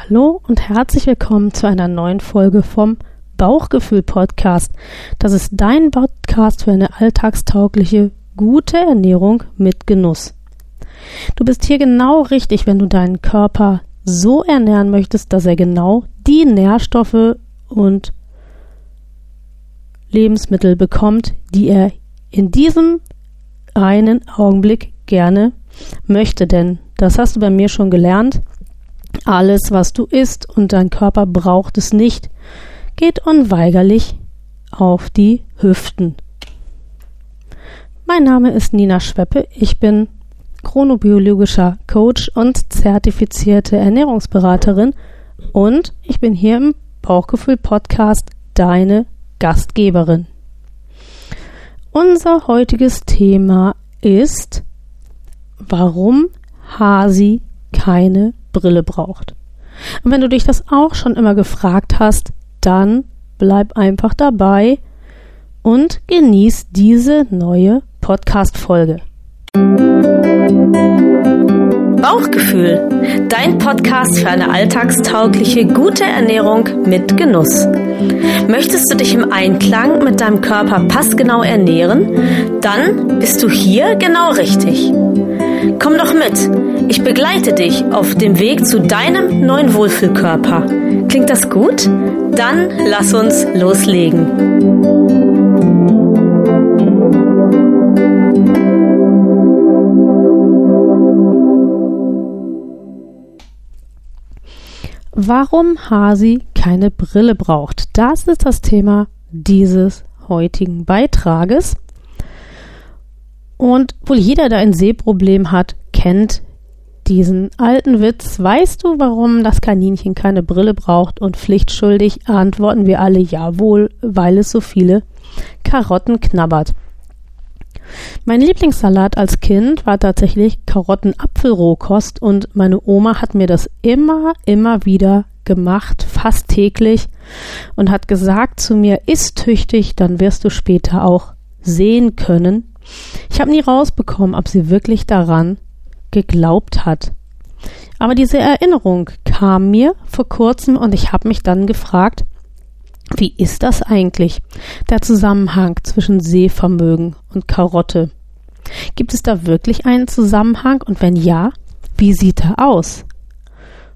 Hallo und herzlich willkommen zu einer neuen Folge vom Bauchgefühl Podcast. Das ist dein Podcast für eine alltagstaugliche, gute Ernährung mit Genuss. Du bist hier genau richtig, wenn du deinen Körper so ernähren möchtest, dass er genau die Nährstoffe und Lebensmittel bekommt, die er in diesem einen Augenblick gerne möchte. Denn das hast du bei mir schon gelernt. Alles, was du isst und dein Körper braucht es nicht, geht unweigerlich auf die Hüften. Mein Name ist Nina Schweppe. Ich bin chronobiologischer Coach und zertifizierte Ernährungsberaterin und ich bin hier im Bauchgefühl Podcast deine Gastgeberin. Unser heutiges Thema ist, warum Hasi keine Brille braucht. Und wenn du dich das auch schon immer gefragt hast, dann bleib einfach dabei und genieß diese neue Podcast-Folge. Bauchgefühl, dein Podcast für eine alltagstaugliche, gute Ernährung mit Genuss. Möchtest du dich im Einklang mit deinem Körper passgenau ernähren? Dann bist du hier genau richtig. Komm doch mit. Ich begleite dich auf dem Weg zu deinem neuen Wohlfühlkörper. Klingt das gut? Dann lass uns loslegen. Warum Hasi keine Brille braucht. Das ist das Thema dieses heutigen Beitrages. Und wohl jeder, der ein Sehproblem hat, kennt diesen alten Witz. Weißt du, warum das Kaninchen keine Brille braucht? Und pflichtschuldig antworten wir alle jawohl, weil es so viele Karotten knabbert. Mein Lieblingssalat als Kind war tatsächlich Karottenapfelrohkost und meine Oma hat mir das immer, immer wieder gemacht, fast täglich und hat gesagt zu mir, iss tüchtig, dann wirst du später auch sehen können. Ich habe nie rausbekommen, ob sie wirklich daran geglaubt hat. Aber diese Erinnerung kam mir vor kurzem und ich habe mich dann gefragt, wie ist das eigentlich, der Zusammenhang zwischen Sehvermögen und Karotte? Gibt es da wirklich einen Zusammenhang und wenn ja, wie sieht er aus?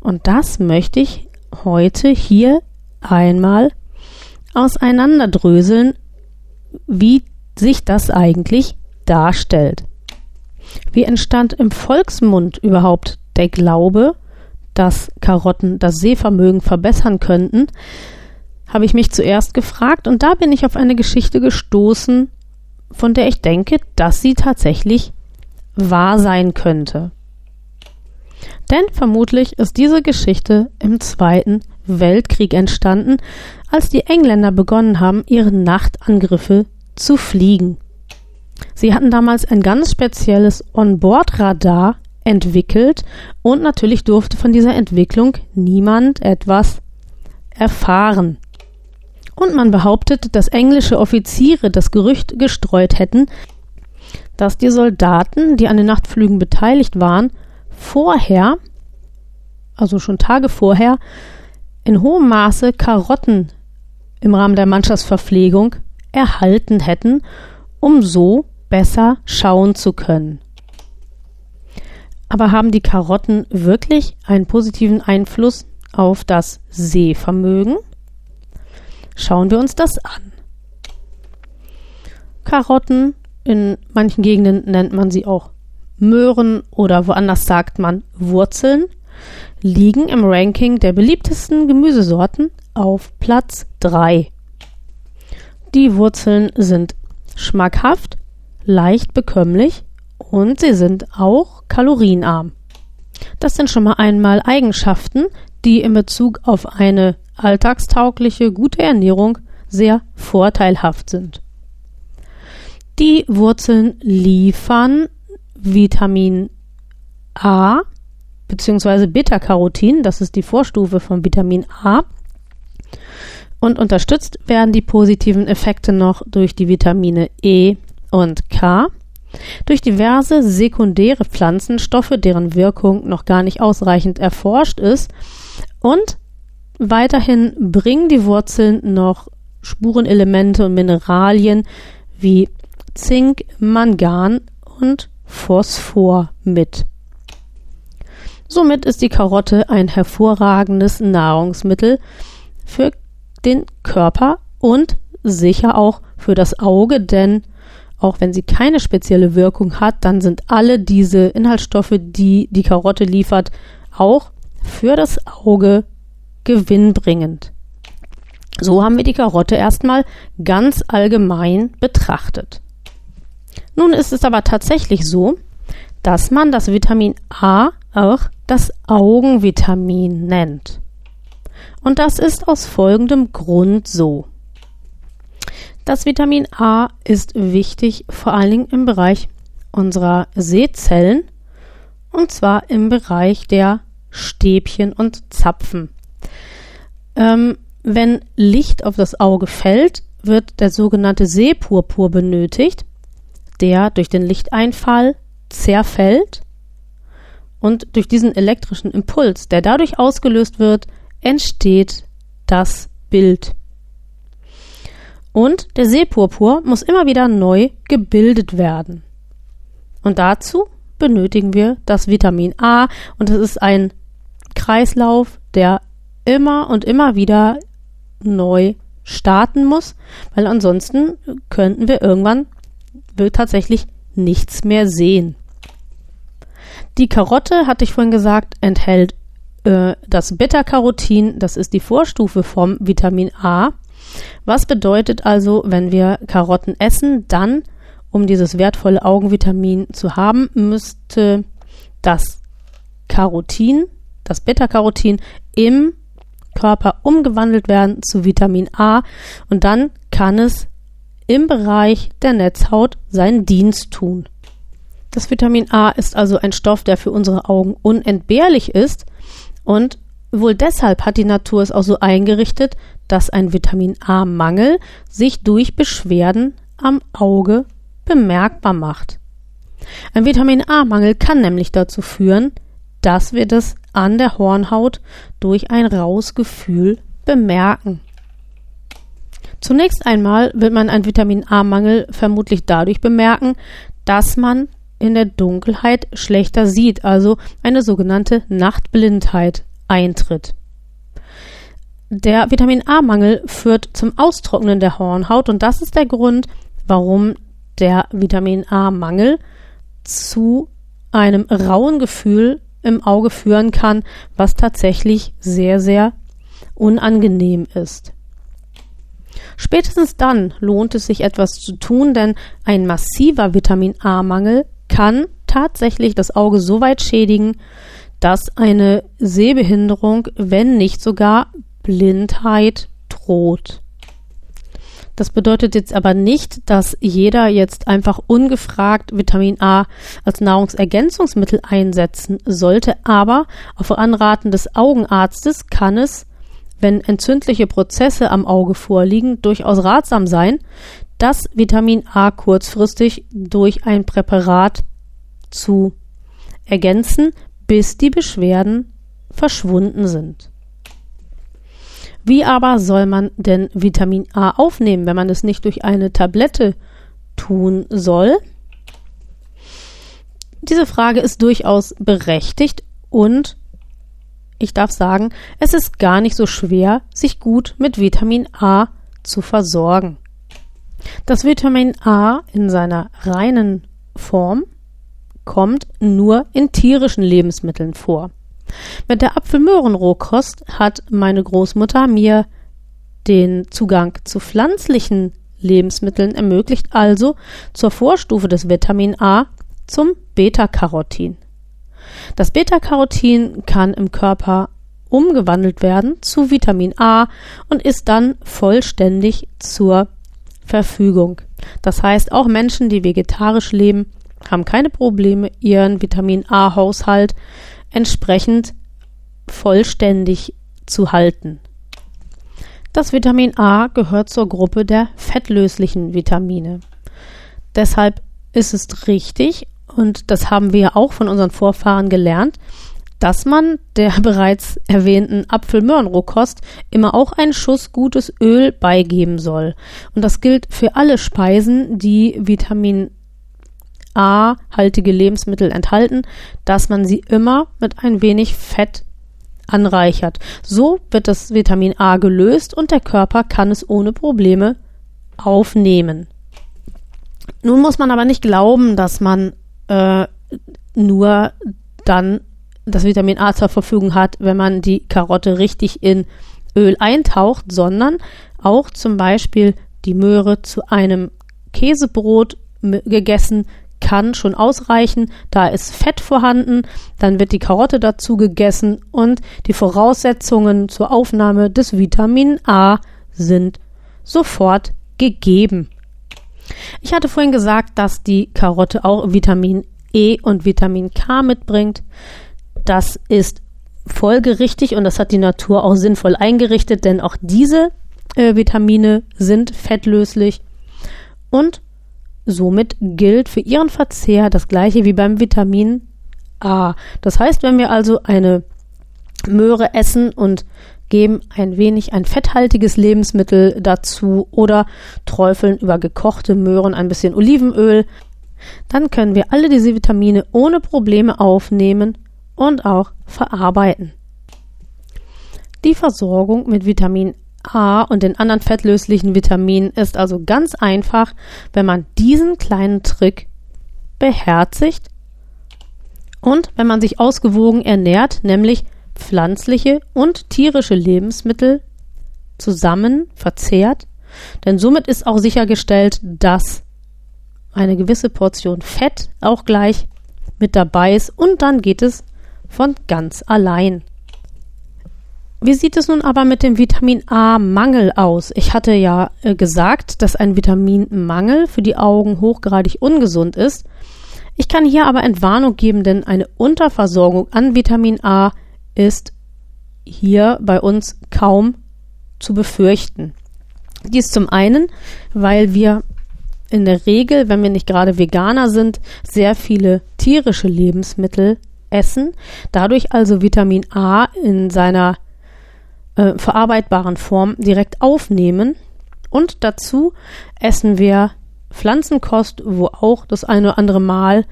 Und das möchte ich heute hier einmal auseinanderdröseln, wie sich das eigentlich darstellt. Wie entstand im Volksmund überhaupt der Glaube, dass Karotten das Sehvermögen verbessern könnten? habe ich mich zuerst gefragt und da bin ich auf eine Geschichte gestoßen, von der ich denke, dass sie tatsächlich wahr sein könnte. Denn vermutlich ist diese Geschichte im Zweiten Weltkrieg entstanden, als die Engländer begonnen haben, ihre Nachtangriffe zu fliegen. Sie hatten damals ein ganz spezielles Onboard-Radar entwickelt und natürlich durfte von dieser Entwicklung niemand etwas erfahren. Und man behauptet, dass englische Offiziere das Gerücht gestreut hätten, dass die Soldaten, die an den Nachtflügen beteiligt waren, vorher, also schon Tage vorher, in hohem Maße Karotten im Rahmen der Mannschaftsverpflegung erhalten hätten, um so besser schauen zu können. Aber haben die Karotten wirklich einen positiven Einfluss auf das Sehvermögen? Schauen wir uns das an. Karotten, in manchen Gegenden nennt man sie auch Möhren oder woanders sagt man Wurzeln, liegen im Ranking der beliebtesten Gemüsesorten auf Platz 3. Die Wurzeln sind schmackhaft, leicht bekömmlich und sie sind auch kalorienarm. Das sind schon mal einmal Eigenschaften, die in Bezug auf eine alltagstaugliche, gute Ernährung sehr vorteilhaft sind. Die Wurzeln liefern Vitamin A bzw. Beta-Carotin, das ist die Vorstufe von Vitamin A. Und unterstützt werden die positiven Effekte noch durch die Vitamine E und K. Durch diverse sekundäre Pflanzenstoffe, deren Wirkung noch gar nicht ausreichend erforscht ist, und weiterhin bringen die Wurzeln noch Spurenelemente und Mineralien wie Zink, Mangan und Phosphor mit. Somit ist die Karotte ein hervorragendes Nahrungsmittel für den Körper und sicher auch für das Auge, denn auch wenn sie keine spezielle Wirkung hat, dann sind alle diese Inhaltsstoffe, die die Karotte liefert, auch für das Auge gewinnbringend. So haben wir die Karotte erstmal ganz allgemein betrachtet. Nun ist es aber tatsächlich so, dass man das Vitamin A auch das Augenvitamin nennt. Und das ist aus folgendem Grund so. Das Vitamin A ist wichtig vor allen Dingen im Bereich unserer Sehzellen und zwar im Bereich der Stäbchen und Zapfen. Ähm, wenn Licht auf das Auge fällt, wird der sogenannte Sehpurpur benötigt, der durch den Lichteinfall zerfällt und durch diesen elektrischen Impuls, der dadurch ausgelöst wird, entsteht das Bild. Und der Sehpurpur muss immer wieder neu gebildet werden. Und dazu benötigen wir das Vitamin A und es ist ein Kreislauf, der immer und immer wieder neu starten muss, weil ansonsten könnten wir irgendwann tatsächlich nichts mehr sehen. Die Karotte, hatte ich vorhin gesagt, enthält äh, das Beta-Carotin, das ist die Vorstufe vom Vitamin A. Was bedeutet also, wenn wir Karotten essen, dann, um dieses wertvolle Augenvitamin zu haben, müsste das Carotin, das Beta-Carotin im Körper umgewandelt werden zu Vitamin A und dann kann es im Bereich der Netzhaut seinen Dienst tun. Das Vitamin A ist also ein Stoff, der für unsere Augen unentbehrlich ist und wohl deshalb hat die Natur es auch so eingerichtet, dass ein Vitamin A-Mangel sich durch Beschwerden am Auge bemerkbar macht. Ein Vitamin A-Mangel kann nämlich dazu führen, dass wir das an der Hornhaut durch ein raues Gefühl bemerken. Zunächst einmal wird man einen Vitamin A-Mangel vermutlich dadurch bemerken, dass man in der Dunkelheit schlechter sieht, also eine sogenannte Nachtblindheit eintritt. Der Vitamin A-Mangel führt zum Austrocknen der Hornhaut und das ist der Grund, warum der Vitamin A-Mangel zu einem rauen Gefühl im Auge führen kann, was tatsächlich sehr, sehr unangenehm ist. Spätestens dann lohnt es sich etwas zu tun, denn ein massiver Vitamin A-Mangel kann tatsächlich das Auge so weit schädigen, dass eine Sehbehinderung, wenn nicht sogar Blindheit droht. Das bedeutet jetzt aber nicht, dass jeder jetzt einfach ungefragt Vitamin A als Nahrungsergänzungsmittel einsetzen sollte, aber auf Anraten des Augenarztes kann es, wenn entzündliche Prozesse am Auge vorliegen, durchaus ratsam sein, das Vitamin A kurzfristig durch ein Präparat zu ergänzen, bis die Beschwerden verschwunden sind. Wie aber soll man denn Vitamin A aufnehmen, wenn man es nicht durch eine Tablette tun soll? Diese Frage ist durchaus berechtigt und ich darf sagen, es ist gar nicht so schwer, sich gut mit Vitamin A zu versorgen. Das Vitamin A in seiner reinen Form kommt nur in tierischen Lebensmitteln vor. Mit der Apfelmöhrenrohkost hat meine Großmutter mir den Zugang zu pflanzlichen Lebensmitteln ermöglicht, also zur Vorstufe des Vitamin A zum Beta-Carotin. Das Beta-Carotin kann im Körper umgewandelt werden zu Vitamin A und ist dann vollständig zur Verfügung. Das heißt, auch Menschen, die vegetarisch leben, haben keine Probleme, ihren Vitamin A-Haushalt entsprechend vollständig zu halten. Das Vitamin A gehört zur Gruppe der fettlöslichen Vitamine. Deshalb ist es richtig, und das haben wir auch von unseren Vorfahren gelernt, dass man der bereits erwähnten Apfelmöhrenrohkost immer auch einen Schuss gutes Öl beigeben soll. Und das gilt für alle Speisen, die Vitamin A-haltige Lebensmittel enthalten, dass man sie immer mit ein wenig Fett anreichert. So wird das Vitamin A gelöst und der Körper kann es ohne Probleme aufnehmen. Nun muss man aber nicht glauben, dass man äh, nur dann das Vitamin A zur Verfügung hat, wenn man die Karotte richtig in Öl eintaucht, sondern auch zum Beispiel die Möhre zu einem Käsebrot gegessen kann schon ausreichen. Da ist Fett vorhanden, dann wird die Karotte dazu gegessen und die Voraussetzungen zur Aufnahme des Vitamin A sind sofort gegeben. Ich hatte vorhin gesagt, dass die Karotte auch Vitamin E und Vitamin K mitbringt. Das ist folgerichtig und das hat die Natur auch sinnvoll eingerichtet, denn auch diese äh, Vitamine sind fettlöslich und somit gilt für ihren Verzehr das gleiche wie beim Vitamin A. Das heißt, wenn wir also eine Möhre essen und geben ein wenig ein fetthaltiges Lebensmittel dazu oder träufeln über gekochte Möhren ein bisschen Olivenöl, dann können wir alle diese Vitamine ohne Probleme aufnehmen und auch verarbeiten. Die Versorgung mit Vitamin A und den anderen fettlöslichen Vitaminen ist also ganz einfach, wenn man diesen kleinen Trick beherzigt und wenn man sich ausgewogen ernährt, nämlich pflanzliche und tierische Lebensmittel zusammen verzehrt, denn somit ist auch sichergestellt, dass eine gewisse Portion Fett auch gleich mit dabei ist und dann geht es von ganz allein. Wie sieht es nun aber mit dem Vitamin A-Mangel aus? Ich hatte ja äh, gesagt, dass ein Vitaminmangel für die Augen hochgradig ungesund ist. Ich kann hier aber Entwarnung geben, denn eine Unterversorgung an Vitamin A ist hier bei uns kaum zu befürchten. Dies zum einen, weil wir in der Regel, wenn wir nicht gerade Veganer sind, sehr viele tierische Lebensmittel essen, dadurch also Vitamin A in seiner äh, verarbeitbaren Form direkt aufnehmen und dazu essen wir Pflanzenkost, wo auch das eine oder andere Mal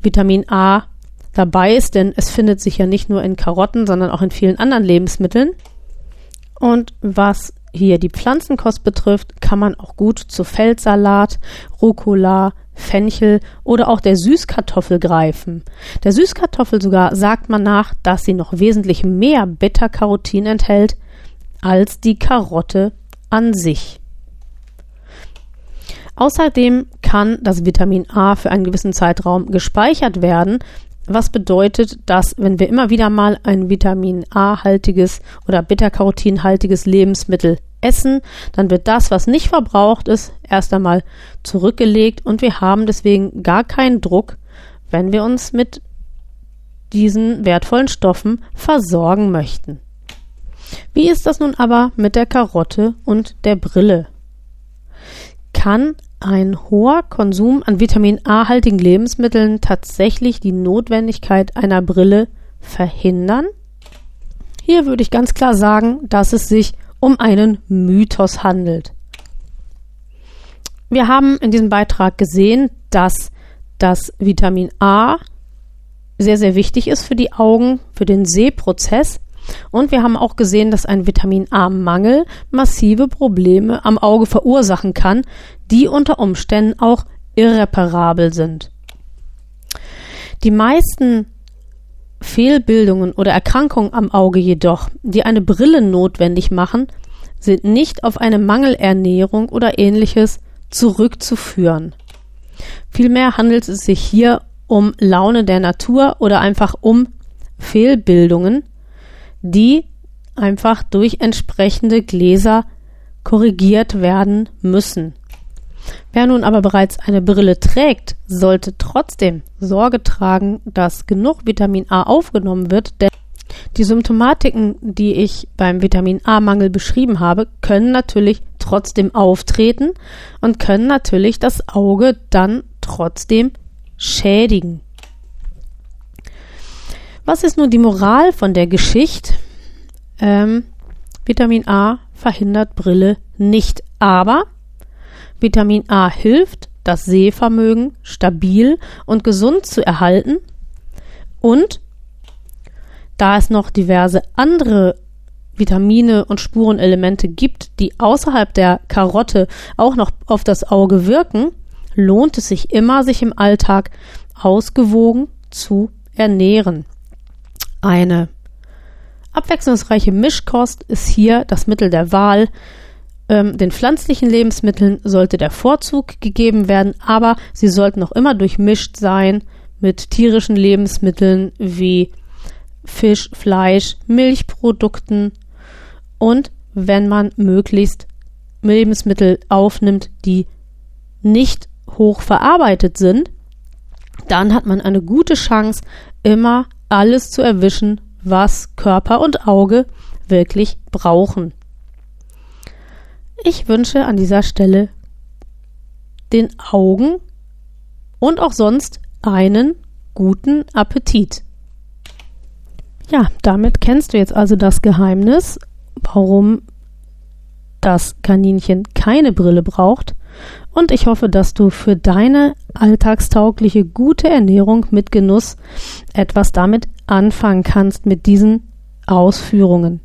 Vitamin A dabei ist, denn es findet sich ja nicht nur in Karotten, sondern auch in vielen anderen Lebensmitteln. Und was hier die Pflanzenkost betrifft, kann man auch gut zu Feldsalat, Rucola, Fenchel oder auch der Süßkartoffel greifen. Der Süßkartoffel sogar sagt man nach, dass sie noch wesentlich mehr Beta-Carotin enthält als die Karotte an sich. Außerdem kann das Vitamin A für einen gewissen Zeitraum gespeichert werden, was bedeutet, dass wenn wir immer wieder mal ein Vitamin A-haltiges oder Beta-Carotin-haltiges Lebensmittel essen, dann wird das, was nicht verbraucht ist, erst einmal zurückgelegt und wir haben deswegen gar keinen Druck, wenn wir uns mit diesen wertvollen Stoffen versorgen möchten. Wie ist das nun aber mit der Karotte und der Brille? Kann ein hoher Konsum an Vitamin A-haltigen Lebensmitteln tatsächlich die Notwendigkeit einer Brille verhindern? Hier würde ich ganz klar sagen, dass es sich um einen Mythos handelt. Wir haben in diesem Beitrag gesehen, dass das Vitamin A sehr, sehr wichtig ist für die Augen, für den Sehprozess. Und wir haben auch gesehen, dass ein Vitamin A-Mangel massive Probleme am Auge verursachen kann, die unter Umständen auch irreparabel sind. Die meisten Fehlbildungen oder Erkrankungen am Auge jedoch, die eine Brille notwendig machen, sind nicht auf eine Mangelernährung oder ähnliches zurückzuführen. Vielmehr handelt es sich hier um Laune der Natur oder einfach um Fehlbildungen, die einfach durch entsprechende Gläser korrigiert werden müssen. Wer nun aber bereits eine Brille trägt, sollte trotzdem Sorge tragen, dass genug Vitamin A aufgenommen wird, denn die Symptomatiken, die ich beim Vitamin A-Mangel beschrieben habe, können natürlich trotzdem auftreten und können natürlich das Auge dann trotzdem schädigen. Was ist nun die Moral von der Geschichte? Ähm, Vitamin A verhindert Brille nicht, aber Vitamin A hilft, das Sehvermögen stabil und gesund zu erhalten und da es noch diverse andere Vitamine und Spurenelemente gibt, die außerhalb der Karotte auch noch auf das Auge wirken, lohnt es sich immer, sich im Alltag ausgewogen zu ernähren. Eine abwechslungsreiche Mischkost ist hier das Mittel der Wahl. Ähm, den pflanzlichen Lebensmitteln sollte der Vorzug gegeben werden, aber sie sollten noch immer durchmischt sein mit tierischen Lebensmitteln wie Fisch, Fleisch, Milchprodukten und wenn man möglichst Lebensmittel aufnimmt, die nicht hoch verarbeitet sind, dann hat man eine gute Chance, immer alles zu erwischen, was Körper und Auge wirklich brauchen. Ich wünsche an dieser Stelle den Augen und auch sonst einen guten Appetit. Ja, damit kennst du jetzt also das Geheimnis, warum das Kaninchen keine Brille braucht. Und ich hoffe, dass du für deine alltagstaugliche gute Ernährung mit Genuss etwas damit anfangen kannst mit diesen Ausführungen.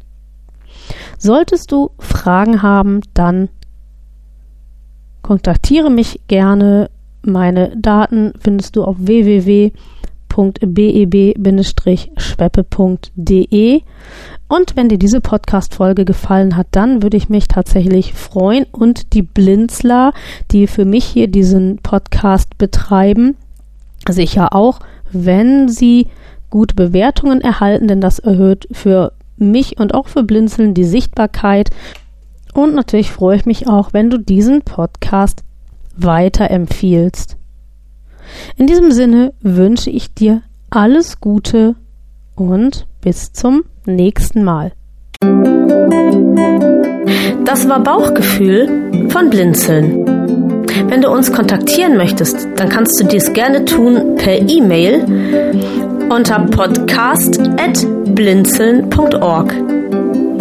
Solltest du Fragen haben, dann kontaktiere mich gerne. Meine Daten findest du auf www.beb-schweppe.de. Und wenn dir diese Podcast-Folge gefallen hat, dann würde ich mich tatsächlich freuen und die Blinzler, die für mich hier diesen Podcast betreiben, sicher auch, wenn sie gute Bewertungen erhalten, denn das erhöht für mich und auch für Blinzeln die Sichtbarkeit. Und natürlich freue ich mich auch, wenn du diesen Podcast weiterempfiehlst. In diesem Sinne wünsche ich dir alles Gute und bis zum nächsten Mal. Das war Bauchgefühl von Blinzeln. Wenn du uns kontaktieren möchtest, dann kannst du dies gerne tun per E-Mail unter podcast.blinzeln.org.